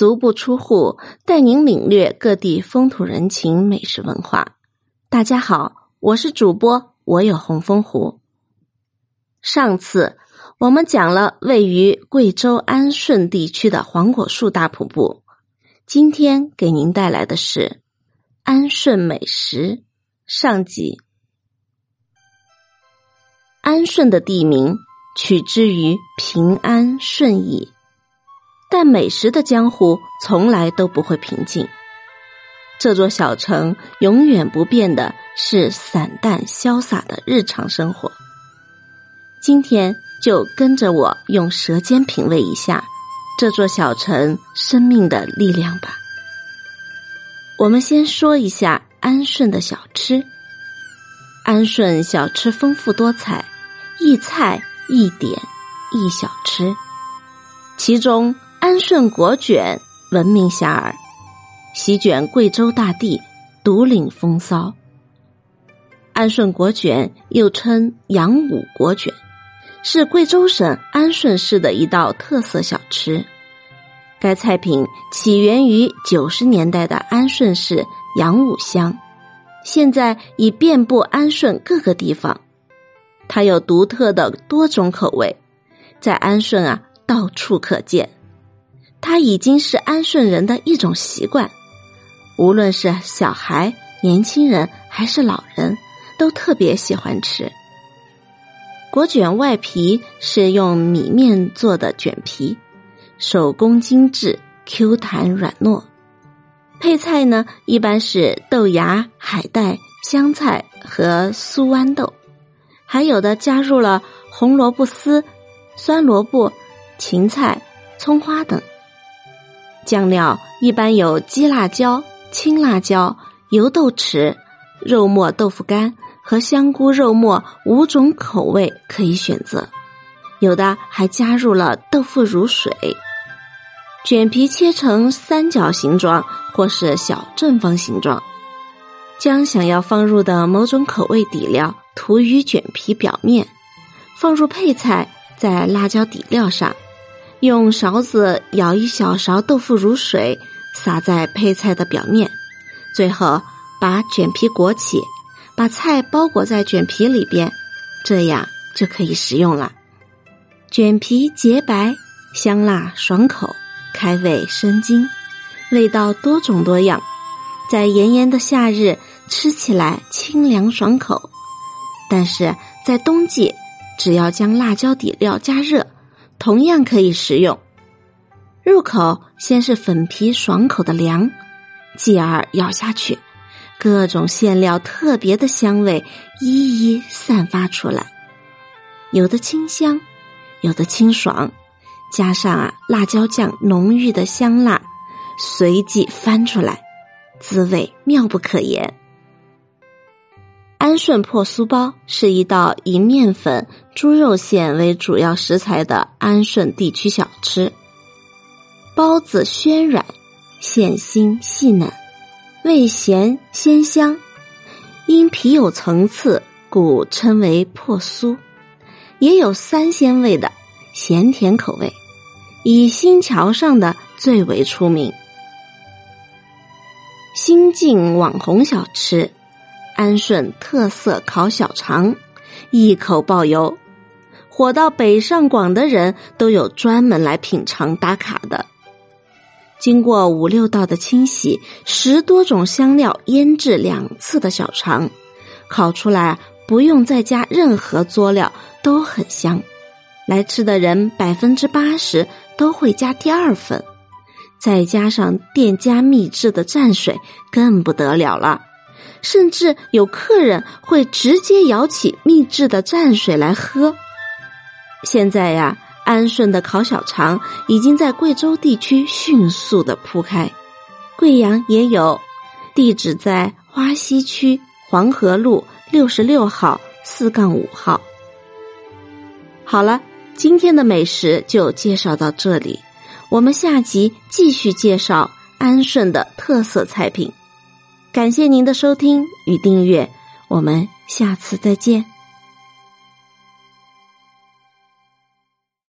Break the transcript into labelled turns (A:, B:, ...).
A: 足不出户，带您领略各地风土人情、美食文化。大家好，我是主播，我有红枫湖。上次我们讲了位于贵州安顺地区的黄果树大瀑布，今天给您带来的是安顺美食上集。安顺的地名取之于平安顺意。但美食的江湖从来都不会平静。这座小城永远不变的是散淡潇洒的日常生活。今天就跟着我用舌尖品味一下这座小城生命的力量吧。我们先说一下安顺的小吃。安顺小吃丰富多彩，一菜一点一小吃，其中。安顺果卷闻名遐迩，席卷贵州大地，独领风骚。安顺果卷又称羊五果卷，是贵州省安顺市的一道特色小吃。该菜品起源于九十年代的安顺市羊五乡，现在已遍布安顺各个地方。它有独特的多种口味，在安顺啊到处可见。它已经是安顺人的一种习惯，无论是小孩、年轻人还是老人，都特别喜欢吃。果卷外皮是用米面做的卷皮，手工精致，Q 弹软糯。配菜呢，一般是豆芽、海带、香菜和酥豌豆，还有的加入了红萝卜丝、酸萝卜、芹菜、葱花等。酱料一般有鸡辣椒、青辣椒、油豆豉、肉末豆腐干和香菇肉末五种口味可以选择，有的还加入了豆腐乳水。卷皮切成三角形状或是小正方形状，将想要放入的某种口味底料涂于卷皮表面，放入配菜，在辣椒底料上。用勺子舀一小勺豆腐乳水，撒在配菜的表面，最后把卷皮裹起，把菜包裹在卷皮里边，这样就可以食用了。卷皮洁白、香辣、爽口，开胃生津，味道多种多样，在炎炎的夏日吃起来清凉爽口。但是在冬季，只要将辣椒底料加热。同样可以食用，入口先是粉皮爽口的凉，继而咬下去，各种馅料特别的香味一一散发出来，有的清香，有的清爽，加上啊辣椒酱浓郁的香辣，随即翻出来，滋味妙不可言。安顺破酥包是一道以面粉、猪肉馅为主要食材的安顺地区小吃。包子暄软，馅心细嫩，味咸鲜香。因皮有层次，故称为破酥。也有三鲜味的咸甜口味，以新桥上的最为出名。新晋网红小吃。安顺特色烤小肠，一口爆油，火到北上广的人都有专门来品尝打卡的。经过五六道的清洗，十多种香料腌制两次的小肠，烤出来不用再加任何佐料都很香。来吃的人百分之八十都会加第二份，再加上店家秘制的蘸水，更不得了了。甚至有客人会直接舀起秘制的蘸水来喝。现在呀，安顺的烤小肠已经在贵州地区迅速的铺开，贵阳也有，地址在花溪区黄河路六十六号四杠五号。好了，今天的美食就介绍到这里，我们下集继续介绍安顺的特色菜品。感谢您的收听与订阅，我们下次再见。